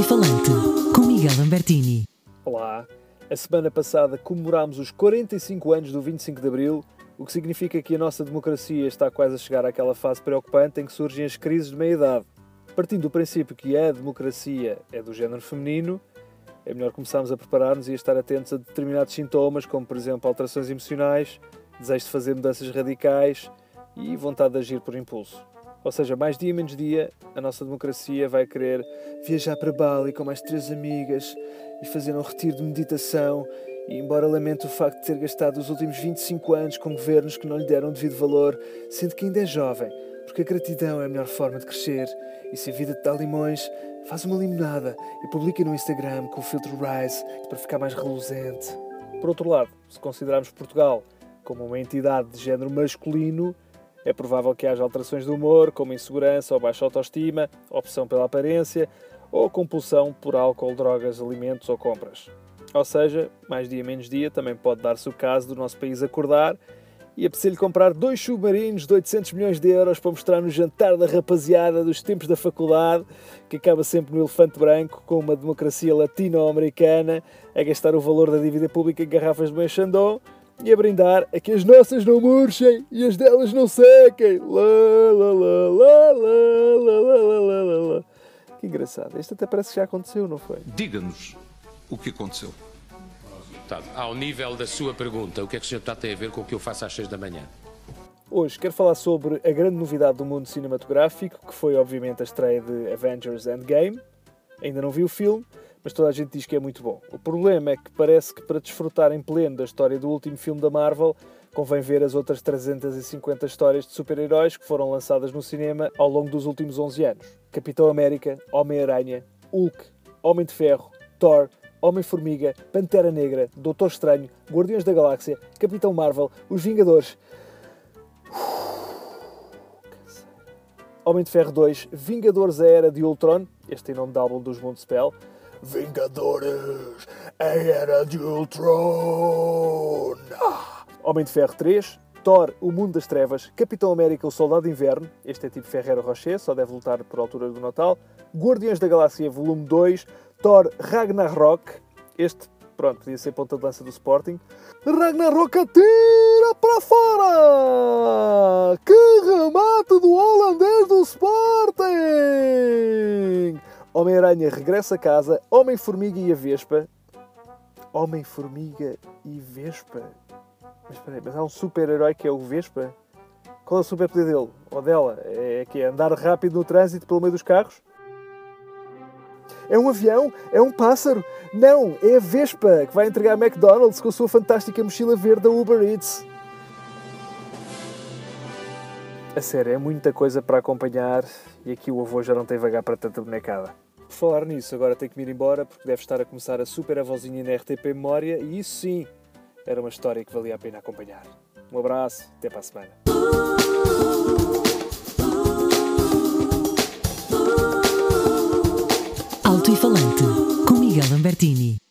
e Falante, com Miguel Lambertini. Olá! A semana passada comemorámos os 45 anos do 25 de Abril, o que significa que a nossa democracia está quase a chegar àquela fase preocupante em que surgem as crises de meia-idade. Partindo do princípio que a democracia é do género feminino, é melhor começarmos a preparar-nos e a estar atentos a determinados sintomas, como por exemplo alterações emocionais, desejo de fazer mudanças radicais e vontade de agir por impulso. Ou seja, mais dia menos dia, a nossa democracia vai querer viajar para Bali com mais três amigas e fazer um retiro de meditação. E, embora lamente o facto de ter gastado os últimos 25 anos com governos que não lhe deram devido valor, sendo que ainda é jovem, porque a gratidão é a melhor forma de crescer. E se a vida te dá limões, faz uma limonada e publica no Instagram com o filtro Rise para ficar mais reluzente. Por outro lado, se considerarmos Portugal como uma entidade de género masculino, é provável que haja alterações de humor, como insegurança ou baixa autoestima, opção pela aparência ou compulsão por álcool, drogas, alimentos ou compras. Ou seja, mais dia menos dia, também pode dar-se o caso do nosso país acordar e apetecer-lhe comprar dois submarinos de 800 milhões de euros para mostrar no jantar da rapaziada dos tempos da faculdade, que acaba sempre no elefante branco, com uma democracia latino-americana, a gastar o valor da dívida pública em garrafas de banho Chandon e a brindar a que as nossas não murchem e as delas não sequem. Lá, lá, lá, lá, lá, lá, lá, lá, lá, lá. Que engraçado. Isto até parece que já aconteceu, não foi? Diga-nos o que aconteceu. Deputado, ao nível da sua pergunta, o que é que o Sr. Deputado tem a ver com o que eu faço às 6 da manhã? Hoje quero falar sobre a grande novidade do mundo cinematográfico, que foi obviamente a estreia de Avengers Endgame. Ainda não vi o filme, mas toda a gente diz que é muito bom. O problema é que parece que para desfrutar em pleno da história do último filme da Marvel, convém ver as outras 350 histórias de super-heróis que foram lançadas no cinema ao longo dos últimos 11 anos. Capitão América, Homem-Aranha, Hulk, Homem de Ferro, Thor, Homem-Formiga, Pantera Negra, Doutor Estranho, Guardiões da Galáxia, Capitão Marvel, Os Vingadores. Homem de Ferro 2, Vingadores a Era de Ultron, este em nome do álbum dos Mundo-Spell, Vingadores, a Era de Ultron. Homem de Ferro 3, Thor, o Mundo das Trevas, Capitão América, o Soldado de Inverno, este é tipo Ferreiro Rocher, só deve lutar por altura do Natal, Guardiões da Galáxia Volume 2, Thor Ragnarok, este, pronto, podia ser ponta de lança do Sporting, Ragnarok atira para fora! Que remate do holandês do Sporting! Homem-Aranha regressa a casa, Homem-Formiga e a Vespa. Homem-Formiga e Vespa? Mas espera aí, mas há um super-herói que é o Vespa? Qual é o superpoder dele? Ou dela? É que é andar rápido no trânsito pelo meio dos carros? É um avião? É um pássaro? Não, é a Vespa que vai entregar a McDonald's com a sua fantástica mochila verde da Uber Eats. A sério, é muita coisa para acompanhar e aqui o avô já não tem vagar para tanta bonecada. Por falar nisso, agora tenho que me ir embora porque deve estar a começar a super avózinha na RTP Memória e isso sim era uma história que valia a pena acompanhar. Um abraço, até para a semana. Alto e Falante, com Miguel Lambertini.